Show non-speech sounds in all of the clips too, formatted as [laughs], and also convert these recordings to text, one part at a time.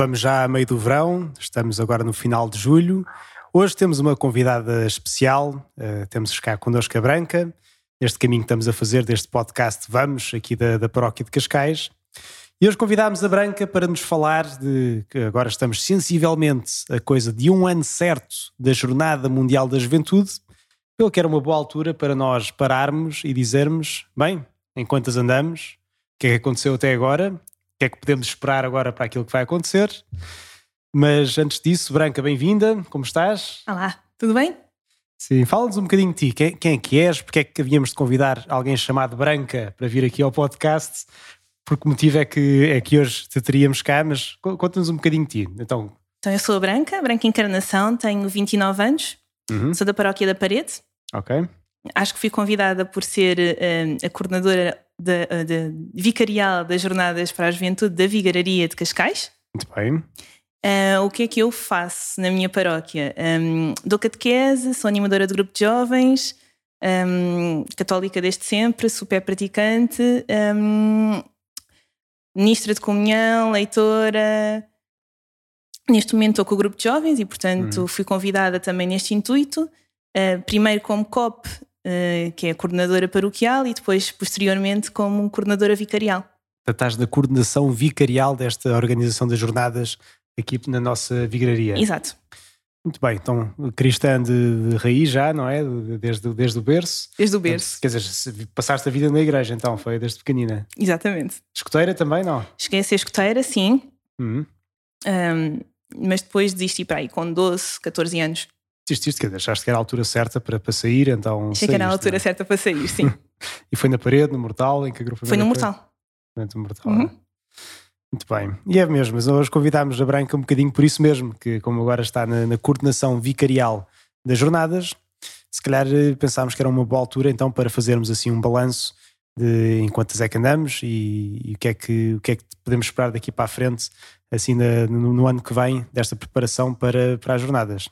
Vamos já a meio do verão, estamos agora no final de julho. Hoje temos uma convidada especial, uh, temos cá connosco a Branca, neste caminho que estamos a fazer deste podcast Vamos, aqui da, da Paróquia de Cascais. E hoje convidámos a Branca para nos falar de que agora estamos sensivelmente a coisa de um ano certo da Jornada Mundial da Juventude, pelo que era uma boa altura para nós pararmos e dizermos: bem, enquanto andamos, o que é que aconteceu até agora, que é que podemos esperar agora para aquilo que vai acontecer. Mas antes disso, Branca, bem-vinda, como estás? Olá, tudo bem? Sim, fala-nos um bocadinho de ti. Quem, quem é que és? Porque é que havíamos de convidar alguém chamado Branca para vir aqui ao podcast? por que motivo é que, é que hoje te teríamos cá, mas conta-nos um bocadinho de ti. Então, então, eu sou a Branca, Branca Encarnação, tenho 29 anos, uhum. sou da Paróquia da Parede. Ok. Acho que fui convidada por ser uh, a coordenadora de, uh, de, vicarial das Jornadas para a Juventude da Vigararia de Cascais. Muito bem. Uh, o que é que eu faço na minha paróquia? Um, dou catequese, sou animadora de grupo de jovens, um, católica desde sempre, super praticante, um, ministra de comunhão, leitora. Neste momento estou com o grupo de jovens e, portanto, hum. fui convidada também neste intuito. Uh, primeiro como COP, que é a coordenadora paroquial, e depois, posteriormente, como coordenadora vicarial. Estás da coordenação vicarial desta organização das jornadas aqui na nossa vigaria. Exato. Muito bem, então cristã de, de, raiz já, não é? Desde, desde o berço. Desde o berço. quer dizer, passaste a vida na igreja então, foi desde pequenina. Exatamente. Escoteira também, não? Cheguei a ser escoteira, sim. Uhum. Um, mas depois desisti para aí com 12, 14 anos. Desististe, quer achaste que era a altura certa para, para sair, então. Achei que era a altura não? certa para sair, sim. [laughs] e foi na parede, no Mortal, em que grupo Foi no Mortal. No Mortal. Uhum. Muito bem. E é mesmo, mas hoje convidámos a Branca um bocadinho por isso mesmo, que como agora está na, na coordenação vicarial das jornadas, se calhar eh, pensámos que era uma boa altura então para fazermos assim um balanço de em quantas é que andamos e, e o, que é que, o que é que podemos esperar daqui para a frente, assim na, no, no, ano que vem, desta preparação para, para as jornadas.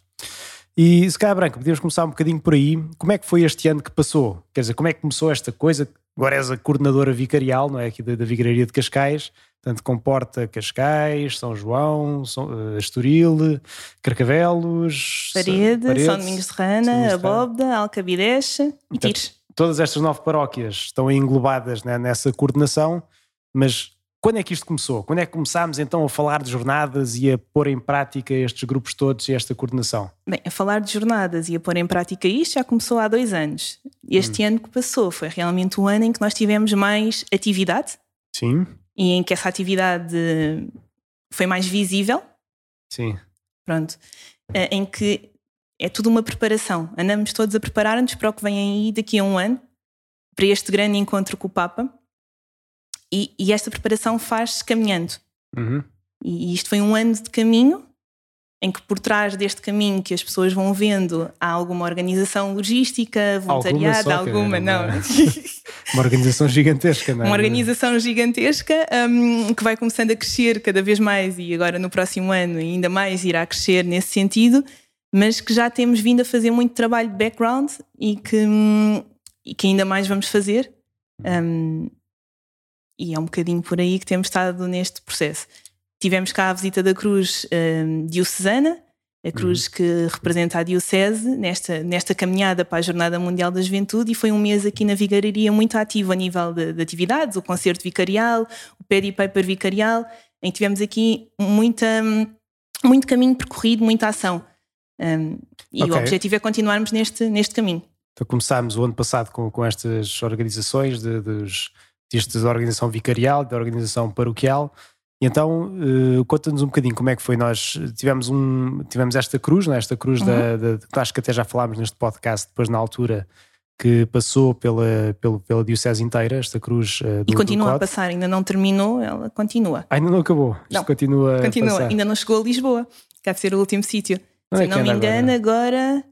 E se calhar, Branca, podíamos começar um bocadinho por aí. Como é que foi este ano que passou? Quer dizer, como é que começou esta coisa? Agora és a coordenadora vicarial, não é? Aqui da, da de Cascais. Portanto, comporta Cascais, São João, São, uh, Estoril, Carcavelos, Parede, Parede São Domingos de Rana, Abóbeda, Alcabideche e Tires. Todas estas nove paróquias estão englobadas né, nessa coordenação, mas quando é que isto começou? Quando é que começámos então a falar de jornadas e a pôr em prática estes grupos todos e esta coordenação? Bem, a falar de jornadas e a pôr em prática isto já começou há dois anos. Este hum. ano que passou foi realmente um ano em que nós tivemos mais atividade. Sim e em que essa atividade foi mais visível. Sim. Pronto. Eh, em que é tudo uma preparação. Andamos todos a preparar-nos para o que vem aí daqui a um ano, para este grande encontro com o Papa. E, e esta preparação faz-se caminhando. Uhum. E isto foi um ano de caminho em que por trás deste caminho que as pessoas vão vendo há alguma organização logística, voluntariado, alguma, alguma não. [laughs] Uma organização gigantesca, não é? Uma organização gigantesca um, que vai começando a crescer cada vez mais e agora no próximo ano ainda mais irá crescer nesse sentido, mas que já temos vindo a fazer muito trabalho de background e que, hum, e que ainda mais vamos fazer. Um, e é um bocadinho por aí que temos estado neste processo. Tivemos cá a visita da Cruz um, Diocesana, a cruz uhum. que representa a Diocese nesta, nesta caminhada para a Jornada Mundial da Juventude e foi um mês aqui na Vigararia muito ativo a nível de, de atividades, o concerto vicarial, o pad paper vicarial, em que tivemos aqui muita, muito caminho percorrido, muita ação. Um, e okay. o objetivo é continuarmos neste, neste caminho. Então começámos o ano passado com, com estas organizações de, dos, da organização vicarial, da organização paroquial, e então, uh, conta-nos um bocadinho como é que foi. Nós tivemos, um, tivemos esta cruz, é? esta cruz uhum. da, da, acho que até já falámos neste podcast, depois na altura, que passou pela, pela, pela Diocese inteira, esta cruz uh, do E continua a passar, ainda não terminou, ela continua. Ah, ainda não acabou? Não, continua Continua, ainda não chegou a Lisboa, que há de ser o último sítio. Se é não me engano, agora? agora,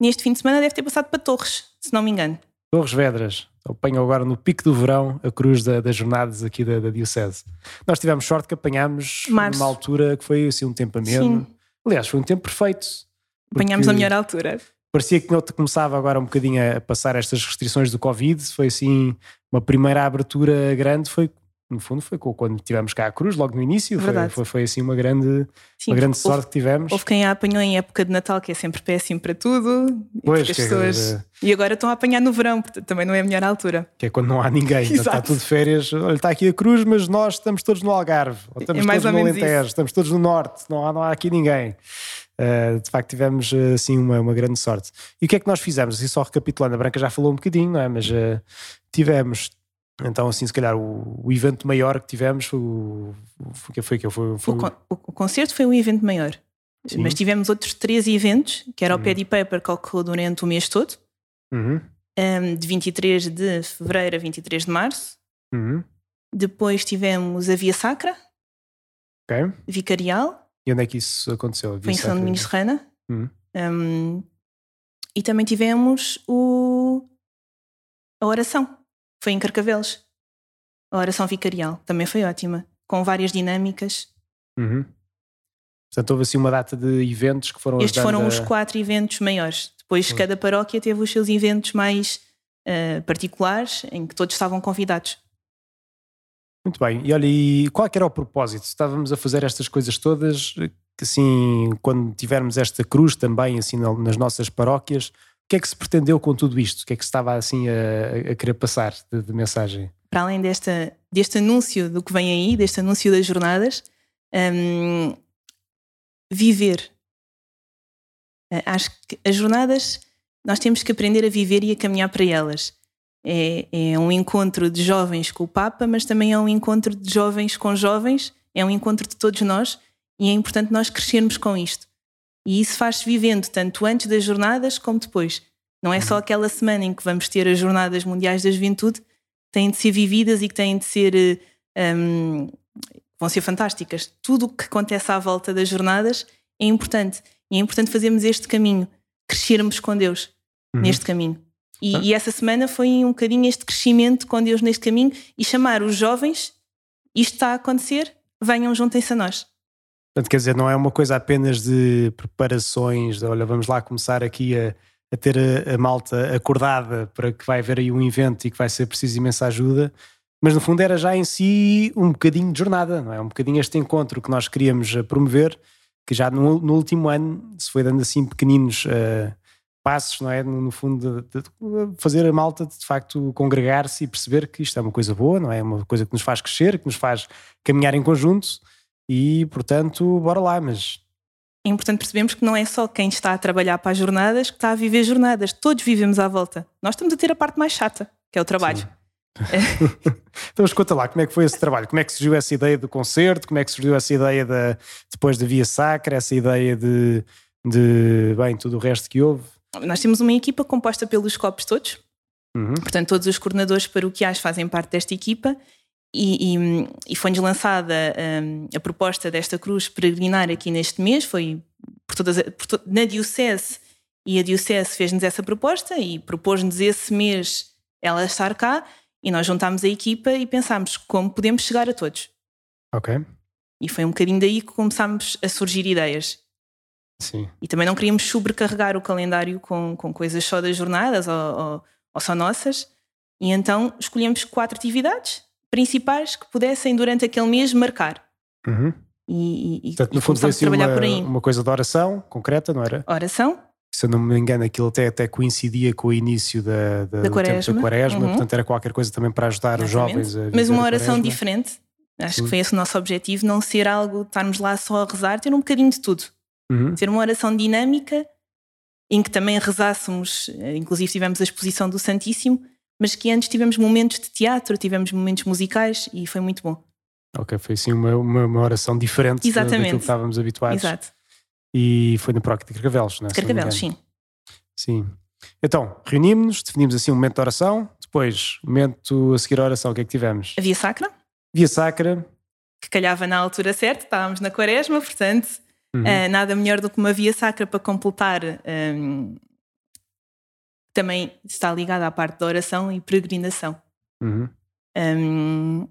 neste fim de semana, deve ter passado para Torres, se não me engano. Torres Vedras apanham agora no pico do verão a cruz da, das jornadas aqui da, da, Diocese. Nós tivemos sorte que apanhámos Março. numa altura que foi assim um tempo ameno. Aliás, foi um tempo perfeito. Apanhámos a melhor altura. Parecia que começava agora um bocadinho a passar estas restrições do Covid. Foi assim uma primeira abertura grande. Foi no fundo foi quando tivemos cá a cruz, logo no início. Foi, foi, foi assim uma grande, Sim, uma grande sorte houve, que tivemos. houve quem a apanhou em época de Natal, que é sempre péssimo para tudo. e Pois, as é- pessoas... E agora estão a apanhar no verão, portanto também não é a melhor altura. Que é quando não há ninguém, [laughs] está Exato. tudo de férias. Olha, está aqui a cruz, mas nós estamos todos no Algarve, ou estamos É todos no Alentejo, isso. estamos todos no Norte, não há, não há aqui ninguém. Uh, de facto, tivemos uh, assim uma, uma grande sorte. E o que é que nós fizemos? Assim, só recapitulando, a Branca já falou um bocadinho, não é? Mas uh, tivemos, então, assim, se calhar, o, o evento maior que tivemos foi o. Foi, que foi, que foi, foi, O, con- o- concerto foi um evento maior. Sim. Mas tivemos outros três eventos, que era o Uhum. Paddy Paper, que ocorreu durante o mês todo, Uhum, um, de 23 de fevereiro a 23 de março. uhum, Depois tivemos a Via Sacra, ok. Vicarial, E onde é que isso aconteceu? foi em São Domingos Serrana. Uhum. Um, e também tivemos o, a oração, foi em Carcavelos. A oração vicarial também foi ótima, com várias dinâmicas. Uhum. Portanto, houve assim uma data de eventos que foram Estes foram ajudando os a- quatro eventos maiores. Depois, Hum. cada paróquia teve os seus eventos mais ah, particulares, em que todos estavam convidados. Muito bem. E olha, e qual é era o propósito? Estávamos a fazer estas coisas todas, que assim, quando tivermos esta cruz também, assim, na- nas nossas paróquias, que é que se pretendeu com tudo isto? O que é que se estava assim a, a querer passar de, de mensagem? Para além desta, deste anúncio do que vem aí, deste anúncio das jornadas, hum, viver. Ah, Acho que as jornadas nós temos que aprender a viver e a caminhar para elas. É, é um encontro de jovens com o Papa, mas também é um encontro de jovens com jovens, é um encontro de todos nós e é importante nós crescermos com isto. E isso faz-se vivendo tanto antes das jornadas como depois. Não é só aquela semana em que vamos ter as Jornadas Mundiais da Juventude, têm de ser vividas e que têm de ser. eh, hum, vão ser fantásticas. Tudo o que acontece à volta das jornadas é importante. E é importante fazermos este caminho, crescermos com Deus Uhum. neste caminho. E, Ah. e essa semana foi um bocadinho este crescimento com Deus neste caminho e chamar os jovens, isto está a acontecer, venham, juntem-se a nós. Portanto, quer dizer, não é uma coisa apenas de preparações, de, olha, vamos lá começar aqui a, a ter a, a malta acordada para que vai haver aí um evento e que vai ser preciso imensa ajuda, mas no fundo era já em si um bocadinho de jornada, não é? Um bocadinho este encontro que nós queríamos eh, promover, que já no, no último ano se foi dando assim pequeninos eh, passos, não é? No, no fundo, de, de fazer a malta de, de facto congregar-se e perceber que isto é uma coisa boa, não é? Uma coisa que nos faz crescer, que nos faz caminhar em conjunto e, portanto, bora lá, mas É importante percebermos que não é só quem está a trabalhar para as jornadas que está a viver jornadas, todos vivemos à volta. Nós estamos a ter a parte mais chata, que é o trabalho. [laughs] Então, mas conta lá, como é que foi esse trabalho? Como é que surgiu essa ideia do concerto? Como é que surgiu essa ideia da, depois da Via Sacra, essa ideia de, de, bem, tudo o resto que houve? Nós temos uma equipa composta pelos copos todos, Uhum. portanto, todos os coordenadores paroquiais fazem parte desta equipa. E, e, e foi-nos lançada hum, a proposta desta cruz peregrinar aqui neste mês, foi por todas, por to- na Diocese, e a Diocese fez-nos essa proposta e propôs-nos esse mês ela estar cá, e nós juntámos a equipa e pensámos como podemos chegar a todos. Ok, E foi um bocadinho daí que começámos a surgir ideias. sim. E também não queríamos sobrecarregar o calendário com, com coisas só das jornadas ou, ou, ou só nossas. E então escolhemos quatro atividades principais que pudessem, durante aquele mês, marcar. Uhum. E, e, Portanto, e no fundo foi assim trabalhar uma, por aí. uma coisa de oração concreta, não era? Oração, Se eu não me engano, aquilo até, até coincidia com o início da, da, tempo quaresma. da quaresma, Uhum. portanto era qualquer coisa também para ajudar os exatamente. jovens a mas uma oração diferente. Acho Sim. que foi esse o nosso objetivo, não ser algo, estarmos lá só a rezar, ter um bocadinho de tudo. Uhum. Ter uma oração dinâmica em que também rezássemos, eh, inclusive tivemos a exposição do Santíssimo, mas que antes tivemos momentos de teatro, tivemos momentos musicais e foi muito bom. Ok, foi assim uma, uma, uma oração diferente Exatamente. daquilo que estávamos habituados. Exato. E foi na Proc de Carcavelos, não é? Carcavelos, sim. Sim. Então, reunimos-nos, definimos assim um momento de oração, depois, momento a seguir a oração, o que é que tivemos? A Via Sacra, Via Sacra. que calhava na altura certa, estávamos na quaresma, portanto, Uhum. eh, nada melhor do que uma Via Sacra para completar. ehm, também está ligada à parte da oração e peregrinação. Uhum. Ehm,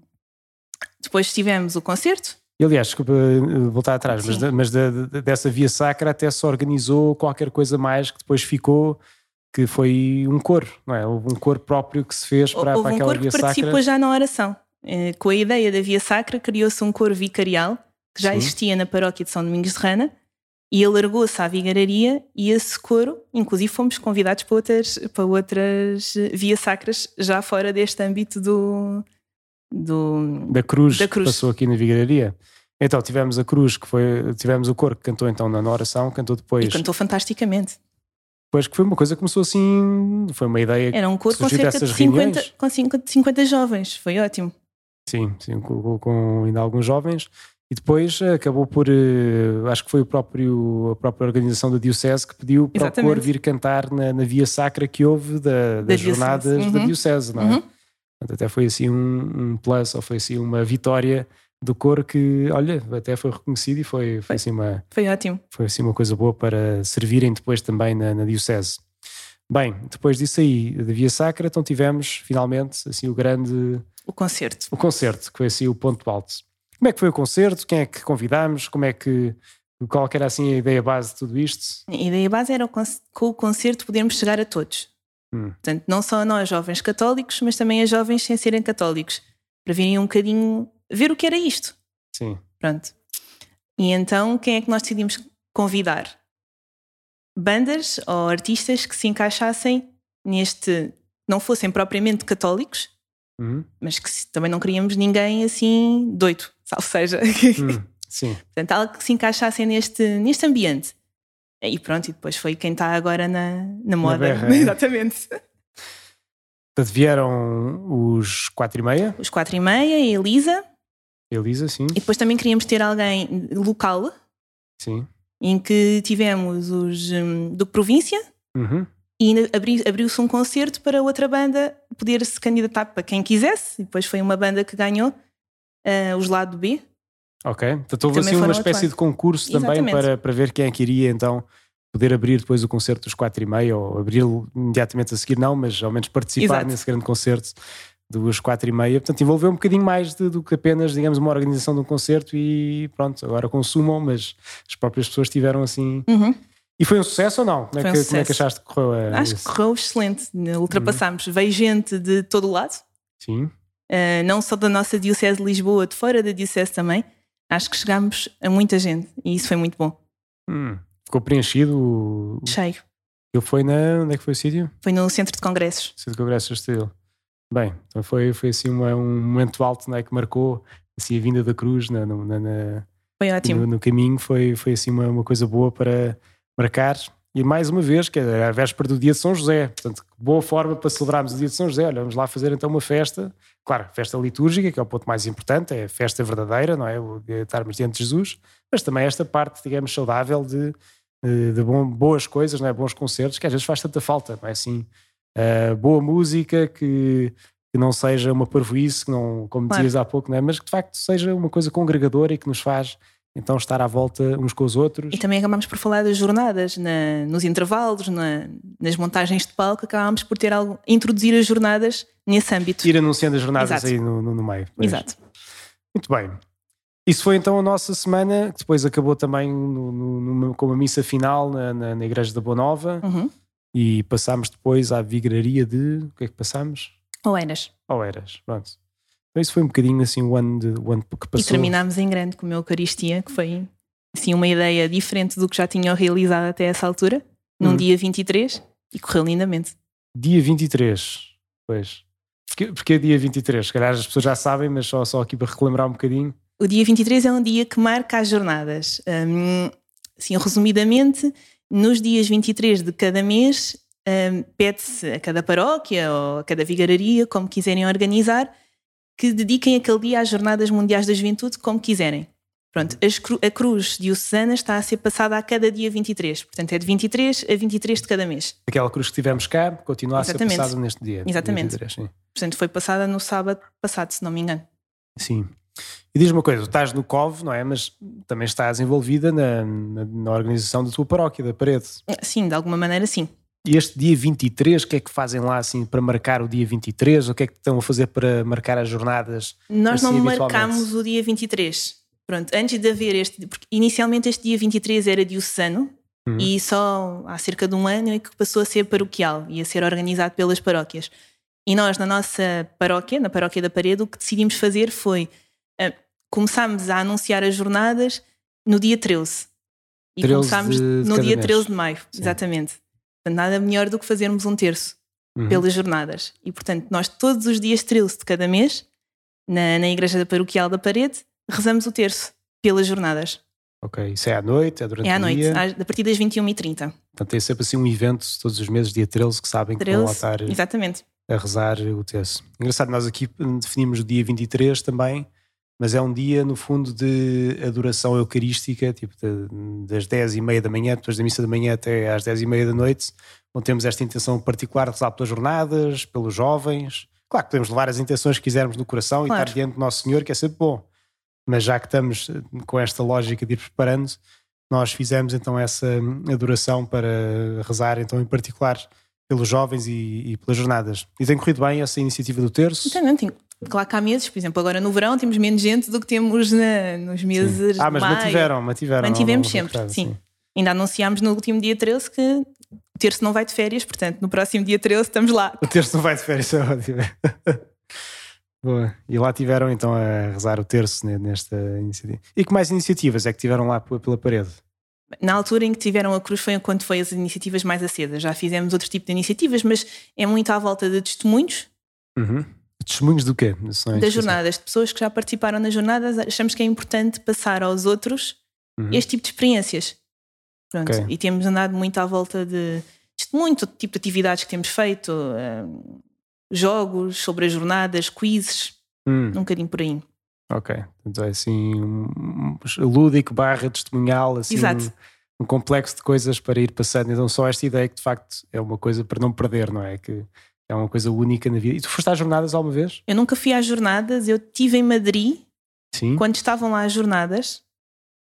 depois tivemos o concerto, E aliás, desculpa eh, voltar atrás, mas, Sim. mas da- dessa Via Sacra até se organizou qualquer coisa mais que depois ficou, que foi um coro, não é? Houve um coro próprio que se fez para, houve para um aquela coro Via que participou Sacra. já na oração. eh, com a ideia da Via Sacra, criou-se um coro vicarial que já Sim. existia na paróquia de São Domingos de Rana e alargou-se à vigararia e esse coro, inclusive fomos convidados para outras, para outras eh, Via Sacras já fora deste âmbito do... do Da Cruz, Da Cruz. passou aqui na Vigararia. Então tivemos a Cruz, que foi, tivemos o coro que cantou então na oração, cantou depois, e cantou fantasticamente. depois que foi uma coisa que começou assim, foi uma ideia Era um coro com cerca de dessas 50, reuniões? com 50, 50 jovens, foi ótimo. Sim, sim, com- com ainda alguns jovens. E depois eh, acabou por, eh, acho que foi o próprio, a própria organização da Diocese que pediu para o coro vir cantar na, na via sacra que houve da, das Diocese. jornadas da Uhum. Diocese, não é? Uhum. Portanto, até foi assim um, um plus, ou foi assim uma vitória do coro que, olha, até foi reconhecido e foi, foi, Foi. assim, uma, Foi ótimo. foi assim uma coisa boa para servirem depois também na, na Diocese. Bem, depois disso aí, da Via Sacra, então tivemos finalmente assim o grande O concerto. o concerto, que foi assim o ponto alto. Como é que foi o concerto? Quem é que convidámos? Como é que qual que era assim a ideia base de tudo isto? A ideia base era com o concerto podermos chegar a todos. Hum. Portanto, não só a nós, jovens católicos, mas também a jovens sem serem católicos, para virem um bocadinho ver o que era isto. Sim. Pronto. E então, quem é que nós decidimos convidar? Bandas ou artistas que se encaixassem neste. não fossem propriamente católicos, Uhum. mas que também não queríamos ninguém assim doido, ou seja, Hum, Sim. portanto, algo que se encaixassem neste, neste ambiente. E pronto, e depois foi quem está agora na, na moda. berra, é? [laughs] Exatamente. Portanto, vieram os quatro e meia, Os quatro e meia, a Elisa, Elisa, sim. e depois também queríamos ter alguém local, Sim. em que tivemos os hum, do província, Uhum. e abri- abriu-se um concerto para outra banda poder se candidatar para quem quisesse. E depois foi uma banda que ganhou ah, os lado B. Ok. Portanto, houve assim uma espécie atuar. de concurso também Exatamente. para, para ver quem é que iria então poder abrir depois o concerto dos quatro e meia ou abri-lo imediatamente a seguir, não, mas ao menos participar Exato. nesse grande concerto dos quatro e meia. Portanto, envolveu um bocadinho mais de- do que apenas, digamos, uma organização de um concerto e pronto, agora consumam, mas as próprias pessoas tiveram assim. Uhum. E foi um sucesso ou não? Como, é, um que, como é que achaste que correu a Acho que isso? correu excelente. Ultrapassámos. Uhum. Veio gente de todo o lado, Sim. Ah, não só da nossa Diocese de Lisboa, de fora da Diocese também. Acho que chegámos a muita gente e isso foi muito bom. Hum, ficou preenchido. Cheio. Ele foi na. Onde é que foi o sítio? Foi no centro de congressos. Centro de Congresso de Estoril. Bem, então foi, foi assim uma- um momento alto né, que marcou assim, a vinda da cruz na, no- na- na- Foi ótimo. no, no caminho. Foi, foi assim uma, uma coisa boa para marcar. E mais uma vez, que era a véspera do dia de São José. Portanto, boa forma para celebrarmos o dia de São José. Olha, vamos lá fazer então uma festa. Claro, festa litúrgica, que é o ponto mais importante, é a festa verdadeira, não é? O de estarmos diante de Jesus. Mas também esta parte, digamos, saudável de, de, de bom- boas coisas, não é? bons concertos, que às vezes faz tanta falta, não é assim? Uh, boa música que, que não seja uma parvoíce, que não, como Claro. dizias há pouco, não é? mas que de facto seja uma coisa congregadora e que nos faz então estar à volta uns com os outros. E também acabámos por falar das jornadas, na- nos intervalos, na- nas montagens de palco, acabámos por ter algo, introduzir as jornadas nesse âmbito. Ir anunciando as jornadas Exato. aí no, no, no meio. Exato. Muito bem. Isso foi então a nossa semana, que depois acabou também no- numa- com uma missa final na, na, na Igreja da Boa Nova Uhum. e passámos depois à vigraria de. O que é que passámos? Oeiras. Oeiras. Pronto. Então isso foi um bocadinho assim o ano, de, o ano que E passou. terminámos em grande com a Eucaristia, que foi assim uma ideia diferente do que já tinham realizado até essa altura, num Uhum. dia 23, e correu lindamente. Dia 23. Pois. Porque é dia 23? Se calhar as pessoas já sabem, mas só, só aqui para relembrar um bocadinho. O dia 23 é um dia que marca as jornadas. Hum, assim, resumidamente, nos dias 23 de cada mês, hum, pede-se a cada paróquia ou a cada vigararia, como quiserem organizar, que dediquem aquele dia às Jornadas Mundiais da Juventude, como quiserem. Pronto, cru- a cruz diocesana está a ser passada a cada dia 23. Portanto, é de 23 a 23 de cada mês. Aquela cruz que tivemos cá continua a Exatamente. ser passada neste dia. dia Exatamente. 23, sim. Portanto, foi passada no sábado passado, se não me engano. Sim. E diz-me uma coisa, tu estás no COV, não é? Mas também estás envolvida na, na, na organização da tua paróquia, da parede. Sim, de alguma maneira, sim. E este dia 23, o que é que fazem lá assim para marcar o dia 23? O que é que estão a fazer para marcar as jornadas? Nós assim, não marcámos o dia 23. Pronto, antes de haver este. Porque inicialmente este dia 23 era diocesano Uhum. e só há cerca de um ano é que passou a ser paroquial e a ser organizado pelas paróquias. E nós, na nossa paróquia, na paróquia da Parede, o que decidimos fazer foi uh, começámos a anunciar as jornadas no dia 13. E 13 começámos no dia mês. 13 de maio, Sim. exatamente. Portanto, nada melhor do que fazermos um terço uhum. pelas jornadas. E, portanto, nós todos os dias 13 de cada mês, na, na Igreja da Paroquial da Parede, rezamos o terço pelas jornadas. Ok, isso é à noite? É durante é à noite, dia? a partir das 21h30. Portanto, tem sempre assim um evento todos os meses, dia 13, que sabem 13, que vão lá estar exatamente. a rezar o terço. Engraçado, nós aqui definimos o dia 23 também, mas é um dia, no fundo, de adoração eucarística, tipo de, das 10 e meia da manhã, depois da missa da manhã até às 10 e meia da noite, onde temos esta intenção particular de rezar pelas jornadas, pelos jovens. Claro que podemos levar as intenções que quisermos no coração claro. e estar diante do Nosso Senhor, que é sempre bom. Mas já que estamos eh, com esta lógica de ir preparando, nós fizemos então essa adoração para rezar, então em particular pelos jovens e, e pelas jornadas. E tem corrido bem essa iniciativa do terço? Não, tem, Claro que há meses, por exemplo, agora no verão temos menos gente do que temos na, nos meses sim. Ah, mas maio. mantiveram, mantiveram. Mantivemos sempre, sim. sim. Ainda anunciámos no último dia 13 que o terço não vai de férias, portanto, no próximo dia 13 estamos lá. O terço não vai de férias, é ótimo. [laughs] Boa. E lá tiveram então a rezar o terço nesta iniciativa. E que mais iniciativas é que tiveram lá pela parede? Na altura em que tiveram a cruz foi quando foi as iniciativas mais acedas. Já fizemos outro tipo de iniciativas, mas é muito à volta de testemunhos. Uhum. Testemunhos do quê? Das jornadas, de pessoas que já participaram nas jornadas, achamos que é importante passar aos outros uhum. este tipo de experiências. Pronto. Okay. E temos andado muito à volta de todo tipo de atividades que temos feito, um, jogos sobre as jornadas, quizzes, hum. um bocadinho por aí. Ok, então é assim um, lúdico barra testemunhal, assim Exato. Um, um complexo de coisas para ir passando. Então só esta ideia que de facto é uma coisa para não perder, não é? Que é uma coisa única na vida. E tu foste às jornadas alguma vez? Eu nunca fui às jornadas, eu estive em Madrid Sim. quando estavam lá as jornadas,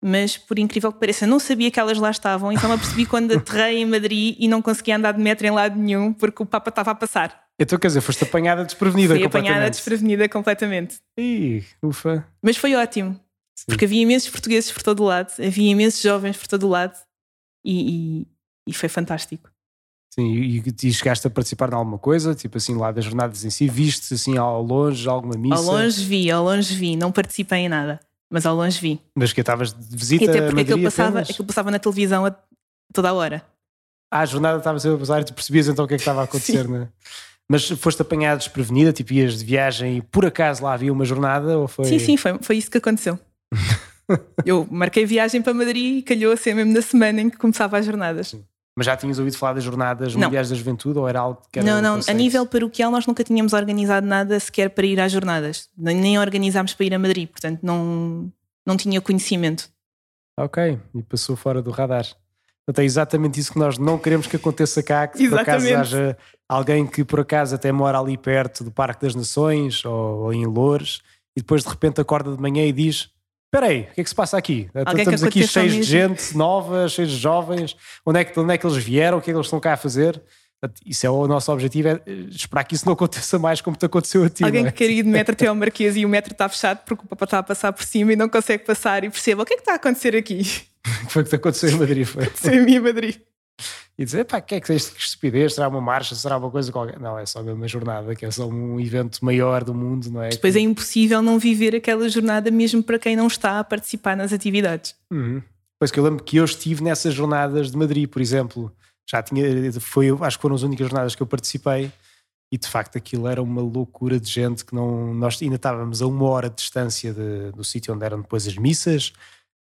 mas por incrível que pareça, não sabia que elas lá estavam, então me apercebi quando aterrei em Madrid e não conseguia andar de metro em lado nenhum porque o Papa estava a passar. Então, quer dizer, foste apanhada desprevenida Fui apanhada desprevenida completamente. Ih, ufa. Mas foi ótimo, Sim. porque havia imensos portugueses por todo o lado, havia imensos jovens por todo o lado e, e, e foi fantástico. Sim, e, e chegaste a participar em alguma coisa, tipo assim, lá das jornadas em si, viste assim ao longe alguma missa? Ao longe vi, ao longe vi, não participei em nada, mas ao longe vi. Mas que estavas de visita e até porque aquilo passava, aquilo passava na televisão a toda a hora. Ah, a jornada estava sempre a passar e tu percebias então o que é que estava a acontecer, [laughs] não é? Mas foste apanhado desprevenida, tipo ias de viagem e por acaso lá havia uma jornada ou foi... Sim, sim, foi, foi isso que aconteceu. [laughs] eu marquei viagem para Madrid e calhou a ser mesmo na semana em que começava as jornadas. Sim. Mas já tinhas ouvido falar das jornadas não. mundiais da juventude ou era algo que era Não, não, a nível paroquial nós nunca tínhamos organizado nada sequer para ir às jornadas, nem organizámos para ir a Madrid, portanto não, não tinha conhecimento. Ok, e passou fora do radar. Portanto, é exatamente isso que nós não queremos que aconteça cá, que por acaso haja alguém que por acaso até mora ali perto do Parque das Nações ou, ou em Loures e depois de repente acorda de manhã e diz espera aí, o que é que se passa aqui? Alguém Estamos aqui cheios de gente nova, cheios de jovens, onde é, que, onde é que eles vieram, o que é que eles estão cá a fazer? Isso é o nosso objetivo, é esperar que isso não aconteça mais como te aconteceu a ti. Alguém é? que quer ir de metro até ao Marquês e o metro está fechado porque o papá está a passar por cima e não consegue passar e perceba o que é que está a acontecer aqui. [laughs] foi o que te aconteceu em Madrid, foi? Aconteceu em Madrid e dizer, pá, que é que é isto? Que estupidez? Será uma marcha? Será uma coisa qualquer? Não, é só mesmo uma jornada, que é só um evento maior do mundo, não é? Depois é impossível não viver aquela jornada mesmo para quem não está a participar nas atividades. Uhum. Pois que eu lembro que eu estive nessas jornadas de Madrid, por exemplo. Já tinha, foi, acho que foram as únicas jornadas que eu participei e de facto aquilo era uma loucura de gente que não. Nós ainda estávamos a uma hora de distância de, do sítio onde eram depois as missas.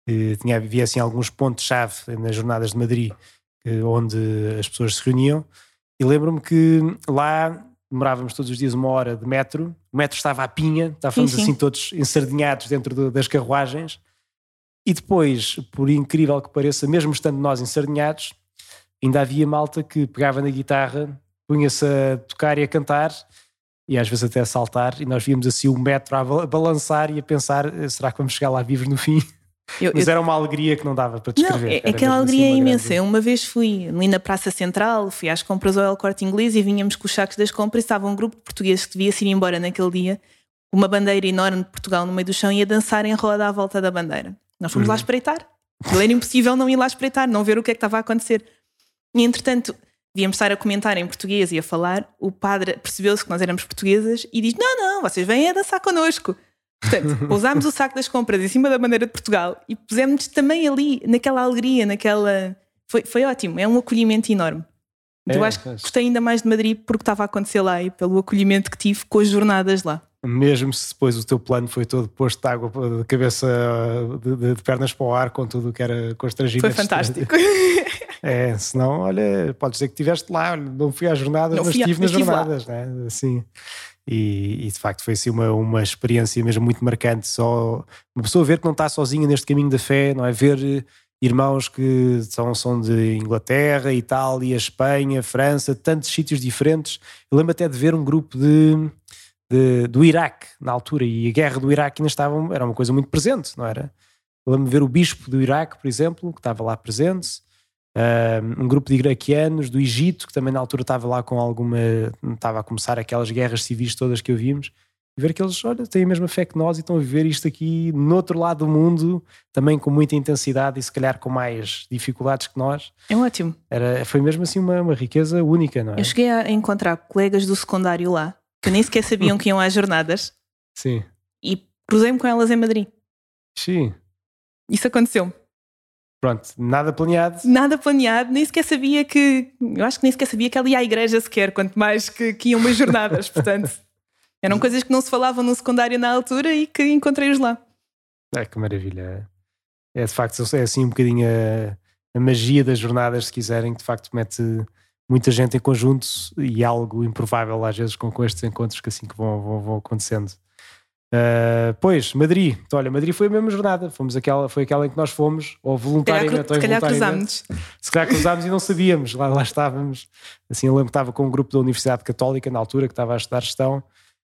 E tinha, havia assim alguns pontos-chave nas jornadas de Madrid onde as pessoas se reuniam. E lembro-me que lá demorávamos todos os dias uma hora de metro, o metro estava à pinha, estávamos sim, sim. assim todos ensardinhados dentro de, das carruagens. E depois, por incrível que pareça, mesmo estando nós ensardinhados, ainda havia malta que pegava na guitarra, punha-se a tocar e a cantar, e às vezes até a saltar, e nós víamos assim o metro a balançar e a pensar: será que vamos chegar lá vivos no fim? [laughs] Eu, Mas eu... era uma alegria que não dava para descrever. Não, é, aquela alegria assim, é imensa. Grande... Uma vez fui ali na Praça Central, fui às compras ao El Corte Inglês e vinhamos com os sacos das compras e estava um grupo de portugueses que devia se ir embora naquele dia, uma bandeira enorme de Portugal no meio do chão e a dançar em roda à volta da bandeira. Nós fomos uhum. lá espreitar. Era impossível não ir lá espreitar, não ver o que é que estava a acontecer. E entretanto, devíamos estar a comentar em português e a falar, o padre percebeu-se que nós éramos portuguesas e diz: Não, não, vocês vêm a dançar connosco. Portanto, pousámos o saco das compras em cima da bandeira de Portugal e pusemos também ali, naquela alegria, naquela. Foi, foi ótimo, é um acolhimento enorme. É, eu acho que gostei ainda mais de Madrid porque estava a acontecer lá e pelo acolhimento que tive com as jornadas lá. Mesmo se depois o teu plano foi todo posto de água de cabeça, de, de, de pernas para o ar, com tudo o que era constrangimento. Foi fantástico. [laughs] É, senão, olha, pode dizer que estiveste lá, não fui às jornadas, não mas estive nas jornadas, né? Assim. E, e, de facto foi assim uma, uma experiência mesmo muito marcante. Só uma pessoa ver que não está sozinha neste caminho da fé, não é? Ver irmãos que são, são de Inglaterra, Itália, Espanha, França, tantos sítios diferentes. Eu lembro até de ver um grupo de, de, do Iraque na altura e a guerra do Iraque ainda estava, era uma coisa muito presente, não era? Eu lembro de ver o bispo do Iraque, por exemplo, que estava lá presente. Um grupo de iraquianos do Egito, que também na altura estava lá com alguma. estava a começar aquelas guerras civis todas que ouvimos ver que eles, olha, têm a mesma fé que nós e estão a viver isto aqui no outro lado do mundo, também com muita intensidade e se calhar com mais dificuldades que nós. É ótimo. Era, foi mesmo assim uma, uma riqueza única, não é? Eu cheguei a encontrar colegas do secundário lá, que nem sequer sabiam que iam às jornadas. [laughs] Sim. E cruzei-me com elas em Madrid. Sim. Isso aconteceu-me. Pronto, nada planeado. Nada planeado, nem sequer sabia que. Eu acho que nem sequer sabia que ela ia à igreja sequer, quanto mais que, que iam umas jornadas, portanto. [laughs] Eram coisas que não se falavam no secundário na altura e que encontrei-os lá. É que maravilha. É de facto, é assim um bocadinho a, a magia das jornadas, se quiserem, que de facto mete muita gente em conjunto e algo improvável às vezes com, com estes encontros que assim que vão, vão, vão acontecendo. Uh, pois, Madrid. Então, olha, Madrid foi a mesma jornada. Fomos aquela, foi aquela em que nós fomos, ou voluntariamente ou involuntariamente. Se calhar cruzámos e não sabíamos. Lá, lá estávamos. Assim, eu lembro que estava com um grupo da Universidade Católica na altura que estava a estudar gestão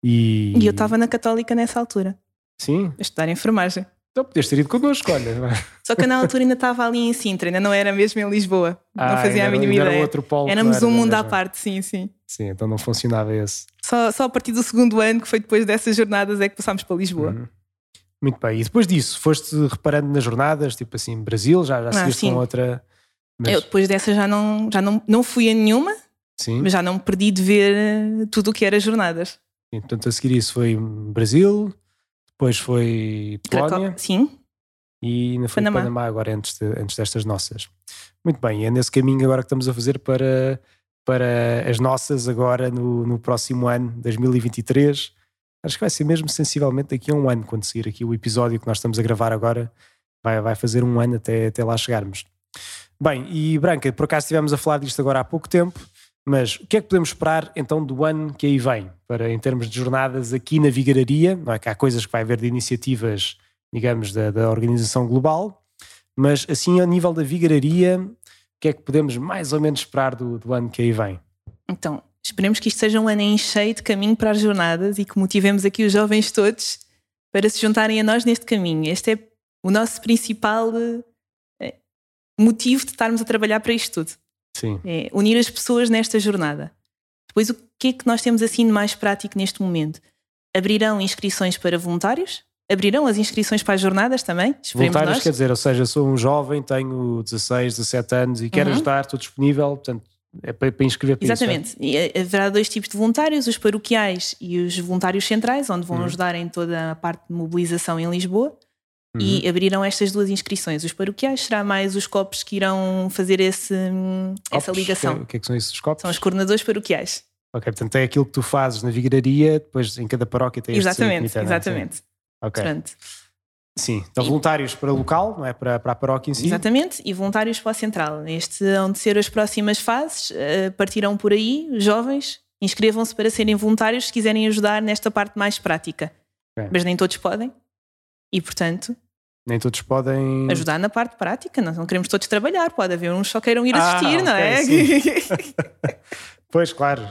e, e eu estava na Católica nessa altura. Sim. A estudar enfermagem. Então podias ter ido connosco, olha. Só que na altura ainda estava ali em Sintra, ainda não era mesmo em Lisboa. Ah, não fazia a mínima ideia. Era outro polo, Éramos era, um mundo à parte, sim, sim. Sim, então não funcionava esse. Só, só a partir do segundo ano, que foi depois dessas jornadas, é que passámos para Lisboa. Uhum. Muito bem. E depois disso, foste reparando nas jornadas, tipo assim, Brasil, já, já seguiste ah, com outra. Mas... Eu depois dessa já não, já não, não fui a nenhuma, sim. mas já não me perdi de ver eh, tudo o que era jornadas. Sim, portanto, a seguir isso foi Brasil, depois foi Polónia. Sim. E ainda foi Panamá, Panamá agora antes, de, antes destas nossas. Muito bem, é nesse caminho agora que estamos a fazer para, para as nossas agora no, no próximo ano, 2023. Acho que vai ser mesmo sensivelmente daqui a um ano, quando sair aqui o episódio que nós estamos a gravar agora, vai, vai fazer um ano até, até lá chegarmos. Bem, e Branca, por acaso estivemos a falar disto agora há pouco tempo, mas o que é que podemos esperar então do ano que aí vem, para em termos de jornadas aqui na Vigararia? Não é que há coisas que vai haver de iniciativas, digamos, da, da organização global, mas assim a nível da Vigararia, o que é que podemos mais ou menos esperar do, do ano que aí vem? Então, esperemos que isto seja um ano em cheio de caminho para as jornadas e que motivemos aqui os jovens todos para se juntarem a nós neste caminho. Este é o nosso principal eh, motivo de estarmos a trabalhar para isto tudo. Sim. É unir as pessoas nesta jornada. Depois, o que é que nós temos assim de mais prático neste momento? Abrirão inscrições para voluntários? Abrirão as inscrições para as jornadas também? Voluntários nós. quer dizer, ou seja, sou um jovem, tenho 16, 17 anos e quero uhum. ajudar, estou disponível, portanto, é para, para inscrever para Exatamente. Isso, é? E haverá dois tipos de voluntários, os paroquiais e os voluntários centrais, onde vão uhum. ajudar em toda a parte de mobilização em Lisboa. Uhum. E abriram estas duas inscrições. Os paroquiais será mais os copos que irão fazer esse, copos? essa ligação. O que, é que são esses copos? São os coordenadores paroquiais. Ok, portanto é aquilo que tu fazes na vigararia, depois em cada paróquia tem Exatamente, este exatamente. Sim. Ok. Pronto. Sim, então voluntários para local, não é? Para, para a paróquia em si. Exatamente, e voluntários para a central. Este hão de ser as próximas fases, uh, partirão por aí, jovens, inscrevam-se para serem voluntários se quiserem ajudar nesta parte mais prática. Okay. Mas nem todos podem, e, portanto, nem todos podem ajudar na parte prática. Nós não queremos todos trabalhar, pode haver uns que só queiram ir assistir, ah, não é? [laughs] pois, claro.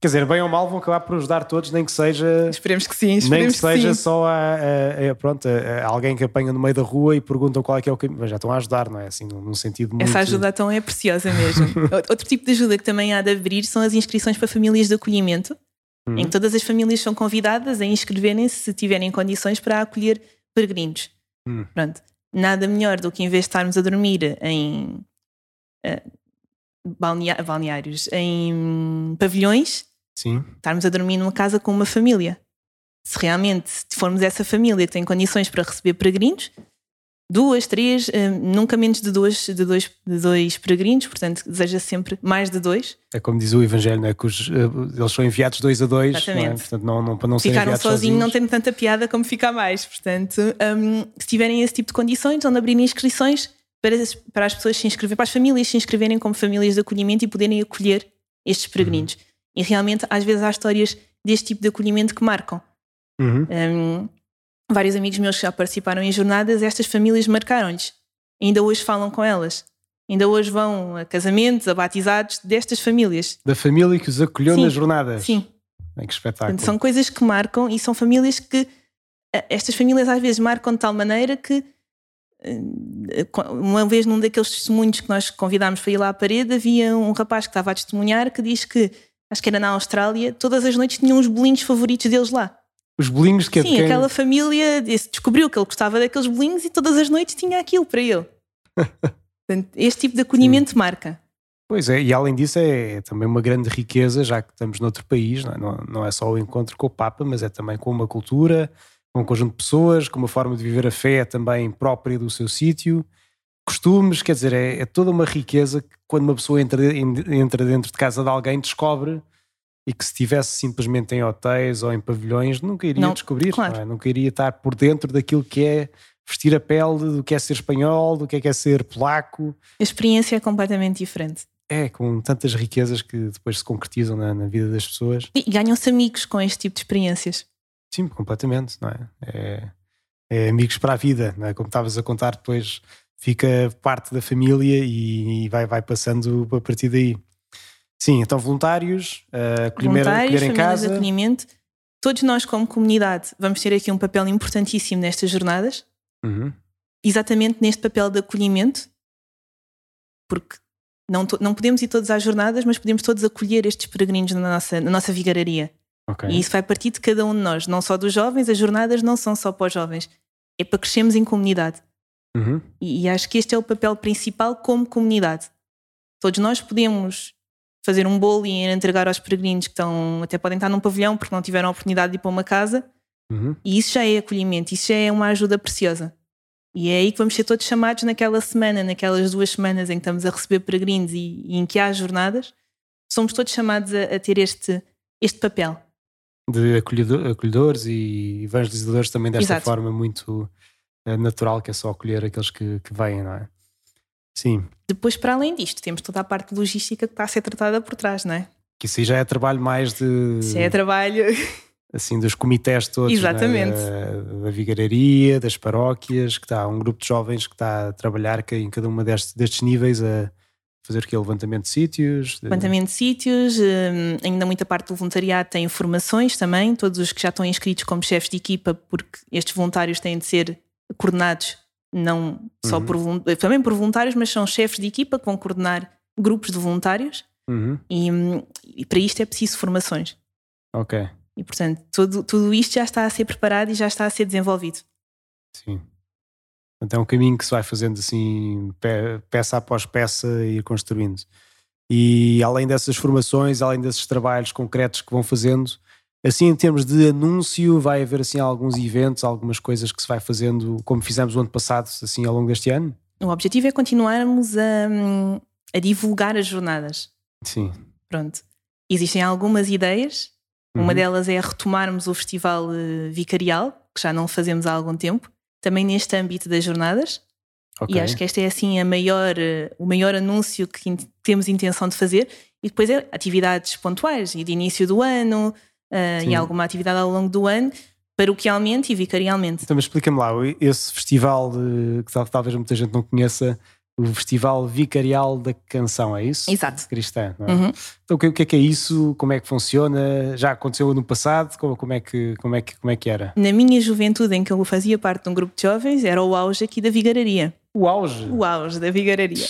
Quer dizer, bem ou mal vão acabar por ajudar todos, nem que seja. Esperemos que sim, Nem que, seja só a, a, a pronto, a, alguém que apanha no meio da rua e perguntam qual é que é o caminho. Mas já estão a ajudar, não é? Assim, num sentido muito. Essa ajuda então é preciosa mesmo. [laughs] Outro tipo de ajuda que também há de abrir são as inscrições para famílias de acolhimento, em que uhum. todas as famílias são convidadas a inscreverem-se se tiverem condições para acolher peregrinos. Hum. Pronto nada melhor do que em vez de estarmos a dormir em uh, balnea- balneários, em pavilhões, Sim. estarmos a dormir numa casa com uma família. Se realmente formos essa família que tem condições para receber peregrinos, duas, três, eh, nunca menos de dois, de dois, de dois peregrinos, portanto, deseja sempre mais de dois. É como diz o Evangelho, não é? Que os, eh, eles são enviados dois a dois. Não é? Portanto, não, não, para não serem Ficaram enviados sozinhos não tem tanta piada como ficar mais. Portanto, hum, se tiverem esse tipo de condições, onde abrirem inscrições para as, para as pessoas se inscreverem, para as famílias se inscreverem como famílias de acolhimento e poderem acolher estes peregrinos. E realmente, às vezes, há histórias deste tipo de acolhimento que marcam. Uhum. Hum, vários amigos meus que já participaram em jornadas, estas famílias marcaram-lhes. Ainda hoje falam com elas. Ainda hoje vão a casamentos, a batizados destas famílias. Da família que os acolheu Sim. nas jornadas. Sim. É que espetáculo. Portanto, são coisas que marcam e são famílias que eh, estas famílias às vezes marcam de tal maneira que eh, uma vez num daqueles testemunhos que nós convidámos para ir lá à parede havia um rapaz que estava a testemunhar que diz que acho que era na Austrália todas as noites tinham os bolinhos favoritos deles lá Os bolinhos que é sim, aquela família descobriu que ele gostava daqueles bolinhos e todas as noites tinha aquilo para ele. [laughs] Portanto, este tipo de acolhimento marca. Pois é, e além disso é também uma grande riqueza, já que estamos noutro país, não é, não, não é só o encontro com o Papa, mas é também com uma cultura, com um conjunto de pessoas, com uma forma de viver a fé também própria do seu sítio, costumes, quer dizer, é, é toda uma riqueza que quando uma pessoa entra, entra dentro de casa de alguém descobre e que se estivesse simplesmente em hotéis ou em pavilhões nunca iria Não, descobrir, claro. não é? nunca iria estar por dentro daquilo que é vestir a pele, do que é ser espanhol, do que é, que é ser polaco. a experiência é completamente diferente É, com tantas riquezas que depois se concretizam na, na vida das pessoas. e ganham-se amigos com este tipo de experiências Sim, completamente, não é? É, é amigos para a vida, não é? Como estavas a contar, depois fica parte da família e, e vai, vai passando a partir daí. Sim, então voluntários, uh, acolher, voluntários, acolher em de casa. acolhimento. Todos nós, como comunidade, vamos ter aqui um papel importantíssimo nestas jornadas, Uhum, exatamente neste papel de acolhimento, porque não, não podemos ir todos às jornadas, mas podemos todos acolher estes peregrinos na nossa, na nossa vigararia. ok. E isso vai partir de cada um de nós, não só dos jovens, as jornadas não são só para os jovens, é para crescermos em comunidade. Uhum, E, e acho que este é o papel principal como comunidade. Todos nós podemos fazer um bolo e ir entregar aos peregrinos que estão, até podem estar num pavilhão porque não tiveram a oportunidade de ir para uma casa, uhum. e isso já é acolhimento, isso já é uma ajuda preciosa. E é aí que vamos ser todos chamados naquela semana, naquelas duas semanas em que estamos a receber peregrinos e, e em que há jornadas, somos todos chamados a, a ter este, este papel. De acolhedor- acolhedores e evangelizadores também desta Exato. forma muito eh, natural, que é só acolher aqueles que, que vêm, não é? Sim, Depois, para além disto, temos toda a parte logística que está a ser tratada por trás, não é? que isso aí já é trabalho mais de. Isso é trabalho. [laughs] assim, dos comités todos Exatamente. né, da, vigararia, das paróquias, que está um grupo de jovens que está a trabalhar em cada uma destes, destes níveis a fazer o que levantamento de sítios. de- Levantamento de sítios, hum, ainda muita parte do voluntariado tem formações também, todos os que já estão inscritos como chefes de equipa, porque estes voluntários têm de ser coordenados, não só Uhum. por também por voluntários, mas são chefes de equipa que vão coordenar grupos de voluntários Uhum, e, hum, e para isto é preciso formações. Ok, E portanto, tudo, tudo isto já está a ser preparado e já está a ser desenvolvido. sim. Então é um caminho que se vai fazendo assim, pe- peça após peça e ir construindo. E além dessas formações, além desses trabalhos concretos que vão fazendo, assim em termos de anúncio, vai haver assim alguns eventos, algumas coisas que se vai fazendo, como fizemos o ano passado, assim ao longo deste ano? O objetivo é continuarmos a, a divulgar as jornadas. Sim. Pronto. Existem algumas ideias. Uma Uhum. delas é retomarmos o festival eh, vicarial, que já não fazemos há algum tempo, também neste âmbito das jornadas. Ok. E acho que este é assim a maior, eh, o maior anúncio que temos intenção de fazer. E depois é atividades pontuais e de início do ano e alguma atividade ao longo do ano, paroquialmente e vicarialmente. Então, mas explica-me lá, esse festival que tal- talvez muita gente não conheça, o Festival Vicarial da Canção, é isso? Exato. Cristã, não é? Uhum. Então, o que, é que é isso? Como é que funciona? Já aconteceu no passado? Como, como é, que, como, é que, como é que era? Na minha juventude, em que eu fazia parte de um grupo de jovens, era o auge aqui da vigararia. O auge. O auge da vigararia.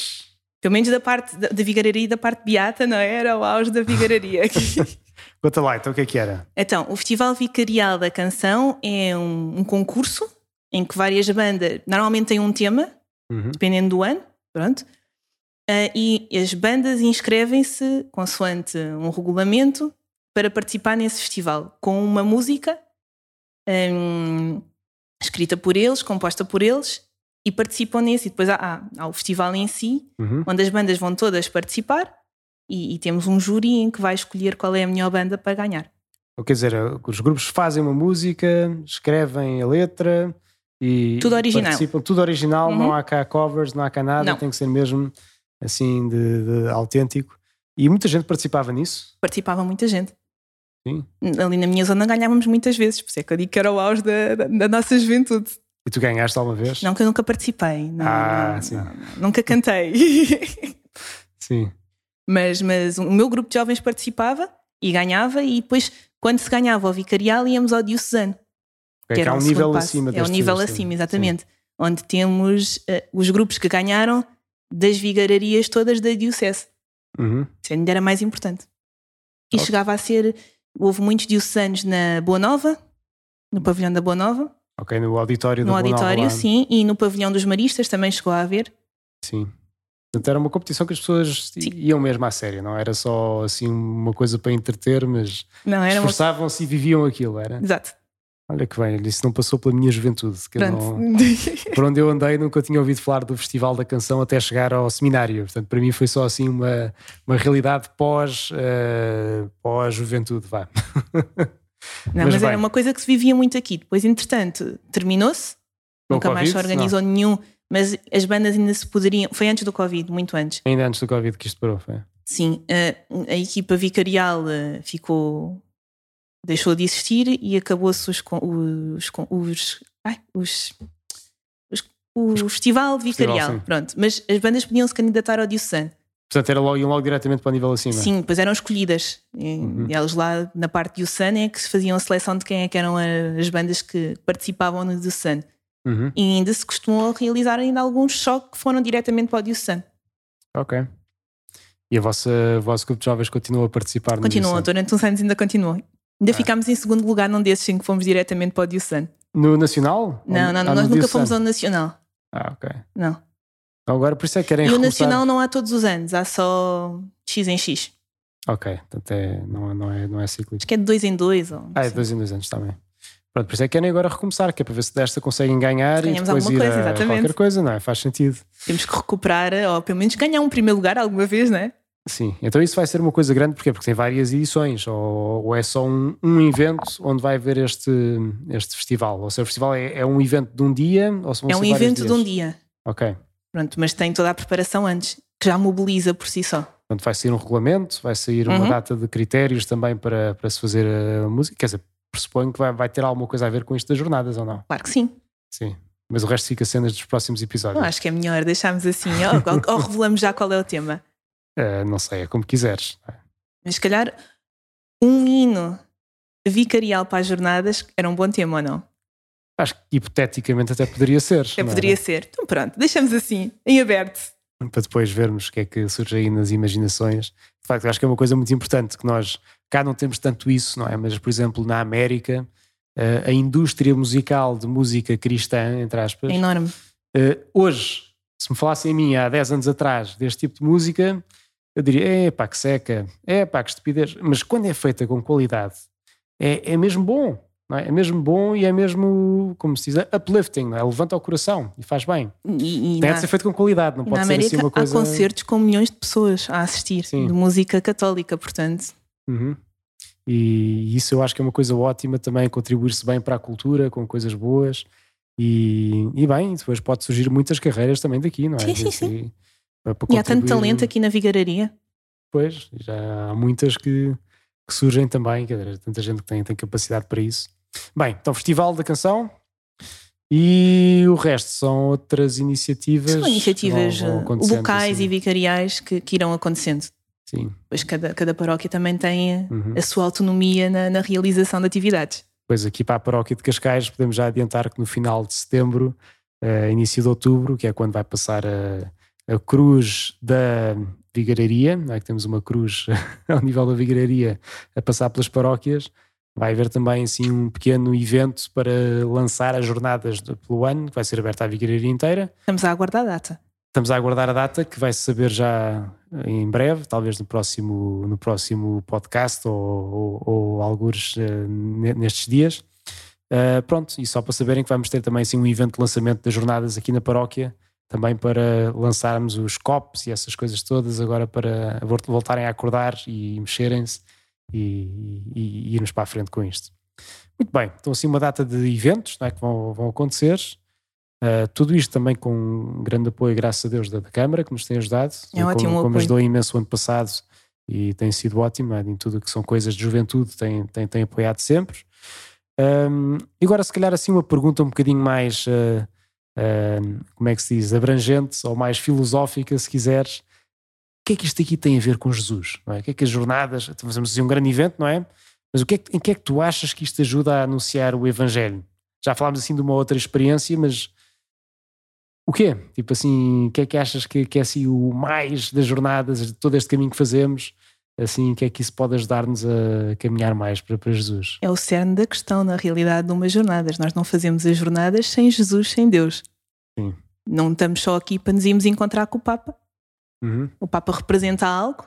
Pelo menos da parte da, da vigararia e da parte beata, não é? Era o auge da vigararia. [laughs] Conta lá, então o que é que era? então, o Festival Vicarial da Canção é um, um concurso em que várias bandas normalmente têm um tema, Uhum. dependendo do ano, pronto. Uh, e as bandas inscrevem-se consoante um regulamento para participar nesse festival com uma música um, escrita por eles, composta por eles e participam nesse. E depois há, há, há o festival em si, Uhum. onde as bandas vão todas participar e, e temos um júri em que vai escolher qual é a melhor banda para ganhar. Quer dizer, os grupos fazem uma música, escrevem a letra e Tudo original. participam, tudo original, Uhum. não há cá covers, não há cá nada, Não. tem que ser mesmo assim de, de autêntico. E muita gente participava nisso. Participava muita gente. Sim. Ali na minha zona ganhávamos muitas vezes, por isso é que eu digo que era o auge da, da, da nossa juventude. E tu ganhaste alguma vez? Não que eu nunca participei, não, Ah, não, sim. não, nunca cantei. [laughs] Sim. Mas, mas o meu grupo de jovens participava e ganhava, e depois, quando se ganhava ao vicarial, íamos ao diocesano. Ok, que que era há o um nível passo. acima É o deste- nível deste- acima, exatamente. Onde temos eh, os grupos que ganharam das vigararias todas da diocese. Sim. Uhum. Isso ainda era mais importante. E Ok. chegava a ser. Houve muitos diocesanos na Boa Nova, no pavilhão da Boa Nova, Ok, no auditório no do Bonalva auditório, lá. sim, e no pavilhão dos Maristas também chegou a haver. Sim. Portanto, era uma competição que as pessoas Sim. iam mesmo à sério, não era só assim uma coisa para entreter, mas Não, era uma. esforçavam-se e viviam aquilo, era? Exato. Olha que bem, isso não passou pela minha juventude. Não, [laughs] por onde eu andei nunca tinha ouvido falar do Festival da Canção até chegar ao seminário. Portanto, para mim foi só assim uma, uma realidade pós, eh, pós-juventude, vá. Não, Mas mas, era uma coisa que se vivia muito aqui. Depois, entretanto, terminou-se, nunca mais se organizou nenhum, mas as bandas ainda se poderiam. Foi antes do Covid, muito antes. Ainda antes do Covid que isto parou, foi. Sim, a, a equipa vicarial eh, ficou. deixou de existir e acabou-se os, os, os, ai, os, o festival vicarial. sim. Pronto, mas as bandas podiam se candidatar ao Diocesano. Portanto, era logo, iam logo diretamente para o nível acima. Sim, depois eram escolhidas. E, Uhum. elas lá na parte Diocesano é que se faziam a seleção de quem é que eram as bandas que participavam no Diocesano. Uhum. E ainda se costumou realizar ainda alguns só que foram diretamente para o Diocesano. Ok. E a vossa, o vosso grupo de jovens continua a participar Diocesano? durante uns anos ainda continuou. Ainda Ah. ficámos em segundo lugar num desses em que fomos diretamente para o Diocesano. No Nacional? Não, não, ah, nós nunca fomos ao Nacional. Ah, ok. Não. Então agora por isso é que querem E o Nacional não há todos os anos, há só X em X. Ok, portanto é, não, não, é, não é cíclico. Acho que é de dois em dois. Ou, Ah, é assim. dois em dois anos também. Pronto, por isso é que querem agora recomeçar, que é para ver se desta conseguem ganhar e Ganhamos depois ir coisa, a qualquer coisa, não é? Faz sentido. Temos que recuperar, ou pelo menos ganhar um primeiro lugar alguma vez, não é? Sim, então isso vai ser uma coisa grande, porquê? Porque tem várias edições, ou, ou é só um, um evento onde vai haver este, este festival. Ou seja, o festival é, é um evento de um dia ou são é um evento de um dias? dia. Ok. Pronto, mas tem toda a preparação antes, que já mobiliza por si só. Portanto, vai sair um regulamento, vai sair uma Uhum. data de critérios também para, para se fazer a música. Quer dizer, pressuponho que vai, vai ter alguma coisa a ver com isto das jornadas, ou não? Claro que sim. Sim. Mas o resto fica cenas dos próximos episódios. Eu acho que é melhor deixarmos assim, ou, ou- revelamos já qual é o tema. [laughs] Eh, não sei, é como quiseres. Mas se calhar um hino vicarial para as jornadas era um bom tema ou não? Acho que hipoteticamente até poderia ser. Até não é? poderia ser. Então pronto, deixamos assim, em aberto. Para depois vermos o que é que surge aí nas imaginações. De facto, acho que é uma coisa muito importante que nós cá não temos tanto isso, não é? Mas, por exemplo, na América, eh, a indústria musical de música cristã, entre aspas, É enorme. Eh, hoje, se me falassem a mim há 10 anos atrás deste tipo de música, eu diria, é pá, que seca, é pá, que estupidez. Mas quando é feita com qualidade, é, é mesmo bom, é? É mesmo bom e é mesmo, como se diz, uplifting, é? Levanta o coração e faz bem. E, e Tem na, de ser feito com qualidade, não pode ser América assim uma coisa. há concertos com milhões de pessoas a assistir, Sim. de música católica, portanto. Uhum. E isso eu acho que é uma coisa ótima também, contribuir-se bem para a cultura, com coisas boas. E, e bem, depois pode surgir muitas carreiras também daqui, não é? Sim, sim, sim. para- para E há tanto talento aqui na vigararia. Pois, já há muitas que, que surgem também, quer dizer, tanta gente que tem, tem capacidade para isso. Bem, então Festival da Canção e o resto são outras iniciativas. São iniciativas vão- vão eh, locais assim. e vicariais que, que irão acontecendo. Sim. Pois cada, cada paróquia também tem eh, Uhum. a sua autonomia na, na realização de atividades. Pois aqui para a paróquia de Cascais podemos já adiantar que no final de setembro, eh, início de outubro, que é quando vai passar a, a cruz da vigararia, não é que temos uma cruz [laughs] ao nível da vigararia a passar pelas paróquias, vai haver também assim um pequeno evento para lançar as jornadas do- pelo ano, que vai ser aberta à vigararia inteira. Estamos a aguardar a data. estamos a aguardar a data que vai-se saber já em breve, talvez no próximo, no próximo podcast ou, ou, ou alguns uh, nestes dias. Uh, pronto, e só para saberem que vamos ter também assim, um evento de lançamento das jornadas aqui na paróquia, também para lançarmos os copos e essas coisas todas, agora para voltarem a acordar e mexerem-se e, e, e, irmos para a frente com isto. Muito bem, então assim uma data de eventos é, que vão, vão acontecer. Uh, tudo isto também com um grande apoio, graças a Deus, da, da Câmara, que nos tem ajudado. É ótimo como, como ajudou imenso o ano passado e tem sido ótimo, é, em tudo que são coisas de juventude, tem, tem, tem apoiado sempre. Um, e agora, se calhar, assim, uma pergunta um bocadinho mais, uh, uh, como é que se diz, abrangente ou mais filosófica, se quiseres. O que é que isto aqui tem a ver com Jesus? É? O que é que as jornadas, fazemos assim um grande evento, não é? Mas o que é que, em que é que tu achas que isto ajuda a anunciar o Evangelho? Já falámos assim de uma outra experiência, mas o quê? Tipo assim, o que é que achas que, que é assim o mais das jornadas, de todo este caminho que fazemos? Assim, o que é que isso pode ajudar-nos a caminhar mais para, para Jesus? É o cerne da questão, na realidade, de umas jornadas. Nós não fazemos as jornadas sem Jesus, sem Deus. Sim. Não estamos só aqui para nos irmos encontrar com o Papa. Uhum. O Papa representa algo,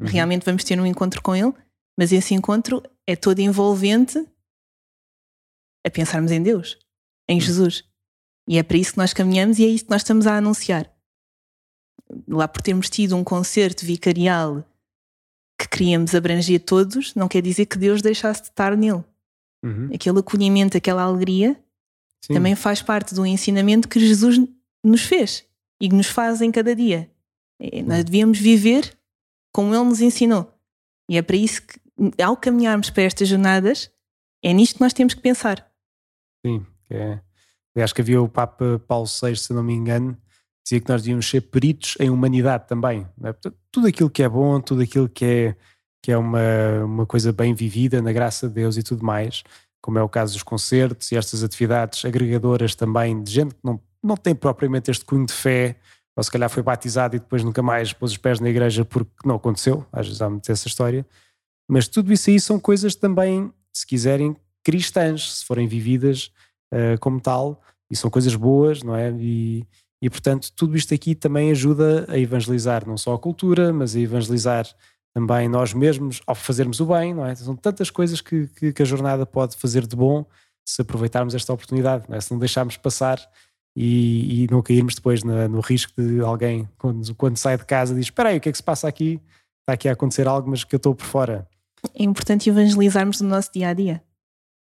uhum. realmente vamos ter um encontro com ele, mas esse encontro é todo envolvente a pensarmos em Deus, em uhum. Jesus. E é para isso que nós caminhamos e é isso que nós estamos a anunciar. Lá por termos tido um concerto vicarial que queríamos abranger todos, não quer dizer que Deus deixasse de estar nele. Uhum. Aquele acolhimento, aquela alegria, Sim. também faz parte do ensinamento que Jesus nos fez e que nos faz em cada dia. Uhum. Nós devíamos viver como Ele nos ensinou. E é para isso que, ao caminharmos para estas jornadas, é nisto que nós temos que pensar. Sim, é Aliás, que havia o Papa Paulo VI, se não me engano, dizia que nós devíamos ser peritos em humanidade também. É? Portanto, tudo aquilo que é bom, tudo aquilo que é, que é uma, uma coisa bem vivida, na graça de Deus e tudo mais, como é o caso dos concertos e estas atividades agregadoras também de gente que não, não tem propriamente este cunho de fé, ou se calhar foi batizado e depois nunca mais pôs os pés na igreja porque não aconteceu, às vezes há muito essa história. Mas tudo isso aí são coisas também, se quiserem, cristãs, se forem vividas uh, como tal, e são coisas boas, não é? E, e portanto, tudo isto aqui também ajuda a evangelizar não só a cultura, mas a evangelizar também nós mesmos ao fazermos o bem, não é? São tantas coisas que, que, que a jornada pode fazer de bom se aproveitarmos esta oportunidade, não é? se não deixarmos passar e, e não cairmos depois na, no risco de alguém, quando, quando sai de casa, diz: Espera aí, o que é que se passa aqui? Está aqui a acontecer algo, mas que eu estou por fora. É importante evangelizarmos no nosso dia a dia.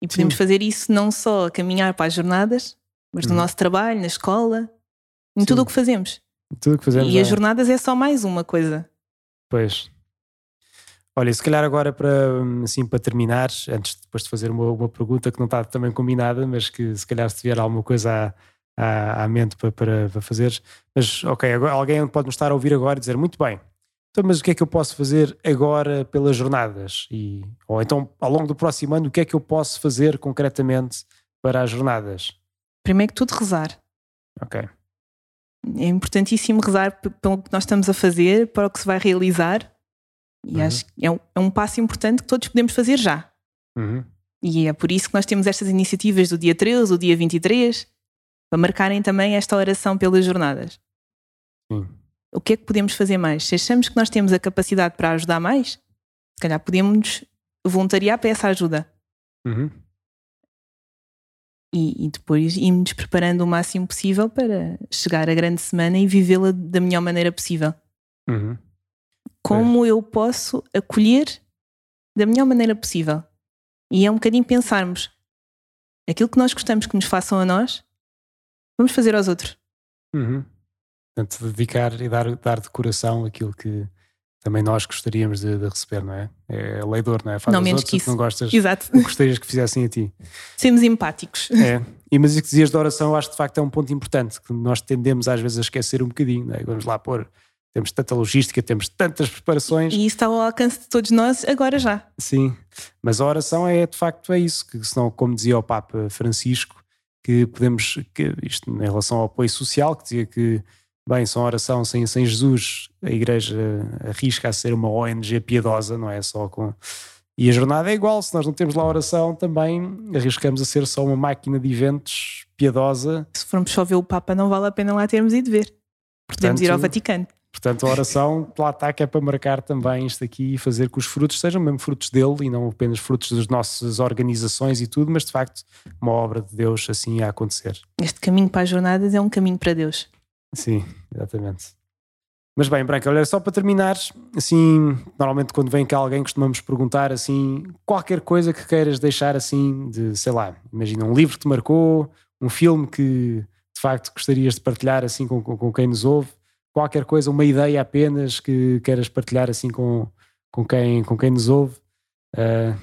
E podemos Sim. fazer isso não só a caminhar para as jornadas, mas no hum. nosso trabalho, na escola, em Sim. tudo o que fazemos. Tudo o que fazemos. E é. as jornadas é só mais uma coisa. Pois. Olha, se calhar agora para, assim, para terminar, antes de, depois de fazer uma, uma pergunta que não está também combinada, mas que se calhar se tiver alguma coisa à, à, à mente para, para, para fazer. Mas ok, agora, alguém pode nos estar a ouvir agora e dizer, muito bem, então, mas o que é que eu posso fazer agora pelas jornadas? E, ou então, ao longo do próximo ano, o que é que eu posso fazer concretamente para as jornadas? Primeiro que tudo, rezar. Ok. É importantíssimo rezar pelo que nós estamos a fazer, para o que se vai realizar. E uhum. acho que é um, é um passo importante que todos podemos fazer já. Uhum. E é por isso que nós temos estas iniciativas do dia 13, do dia 23, para marcarem também esta oração pelas jornadas. Sim. O que é que podemos fazer mais? Se achamos que nós temos a capacidade para ajudar mais, se calhar podemos voluntariar para essa ajuda. Uhum e, e depois irmos preparando o máximo possível para chegar à grande semana e vivê-la da melhor maneira possível. Uhum. Como é. eu posso acolher da melhor maneira possível? E é um bocadinho pensarmos aquilo que nós gostamos que nos façam a nós, vamos fazer aos outros. Uhum. Portanto, dedicar e dar, dar de coração aquilo que, também nós gostaríamos de, de, receber, não é? É leidor, não é? Faz não menos que isso. Não gostas, Exato. gostarias que fizessem a ti. Sermos empáticos. É. E mas isso que dizias da oração, eu acho que de facto é um ponto importante, que nós tendemos às vezes a esquecer um bocadinho, não é? Vamos lá pôr, temos tanta logística, temos tantas preparações. E isso está ao alcance de todos nós agora já. Sim, mas a oração é de facto é isso, que senão, como dizia o Papa Francisco, que podemos, que isto em relação ao apoio social, que dizia que bem, sem oração, sem, sem Jesus, a igreja arrisca a ser uma ONG piedosa, não é só com. E a jornada é igual, se nós não temos lá oração, também arriscamos a ser só uma máquina de eventos piedosa. Se formos só ver o Papa, não vale a pena lá termos ido ver. Portanto, Podemos ir ao Vaticano. Portanto, a oração lá está que é para marcar também isto aqui e fazer que os frutos sejam mesmo frutos dele e não apenas frutos das nossas organizações e tudo, mas de facto uma obra de Deus assim a acontecer. Este caminho para as jornadas é um caminho para Deus. Sim, exatamente. Mas bem, Branca, olha, só para terminar, assim, normalmente quando vem cá alguém costumamos perguntar assim, qualquer coisa que queiras deixar assim, de, sei lá, imagina um livro que te marcou, um filme que de facto gostarias de partilhar assim com, com, com quem nos ouve, qualquer coisa, uma ideia apenas que queiras partilhar assim com, com, quem, com quem nos ouve. Uh...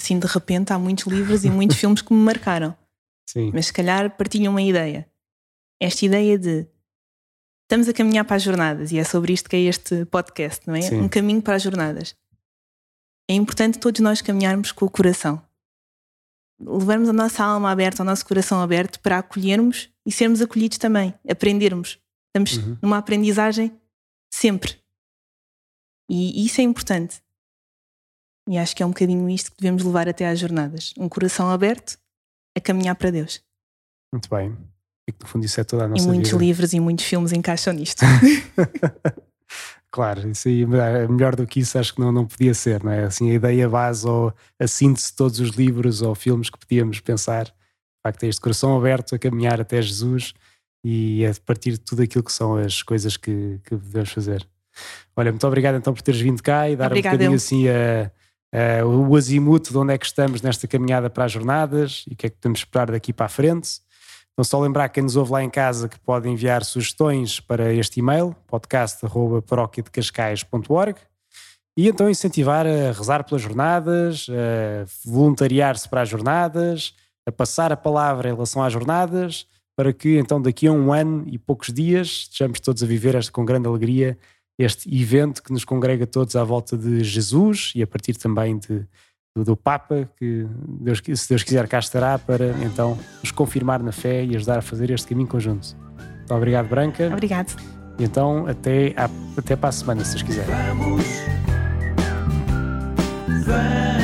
Sim, de repente há muitos livros e muitos [laughs] filmes que me marcaram. Sim. Mas se calhar partilham uma ideia. Esta ideia de estamos a caminhar para as jornadas e é sobre isto que é este podcast, não é? Sim. Um caminho para as jornadas. É importante todos nós caminharmos com o coração. Levarmos a nossa alma aberta, o nosso coração aberto para acolhermos e sermos acolhidos também, aprendermos. Estamos uhum. numa aprendizagem sempre. E isso é importante. E acho que é um bocadinho isto que devemos levar até às jornadas. Um coração aberto a caminhar para Deus. Muito bem. E que no fundo isso é toda a nossa E muitos vida. livros e muitos filmes encaixam nisto. [laughs] claro, isso aí, é melhor do que isso acho que não, não podia ser, não é? Assim, a ideia base ou a síntese de todos os livros ou filmes que podíamos pensar, de facto, é este coração aberto a caminhar até Jesus e a partir de tudo aquilo que são as coisas que, que devemos fazer. Olha, muito obrigado então por teres vindo cá e dar Obrigado, um bocadinho eu. assim a, a, o azimuth de onde é que estamos nesta caminhada para as jornadas e o que é que podemos esperar daqui para a frente. Então, só lembrar quem nos ouve lá em casa que pode enviar sugestões para este e-mail, podcast.paróquiadecascais.org e então incentivar a rezar pelas jornadas, a voluntariar-se para as jornadas, a passar a palavra em relação às jornadas, para que então daqui a um ano e poucos dias estejamos todos a viver esta, com grande alegria este evento que nos congrega todos à volta de Jesus e a partir também de do, do Papa, que Deus, se Deus quiser cá estará para então nos confirmar na fé e ajudar a fazer este caminho conjunto. Então, obrigado, Branca. Obrigado. E então até, até para a semana, se Deus quiser. Vamos, vamos.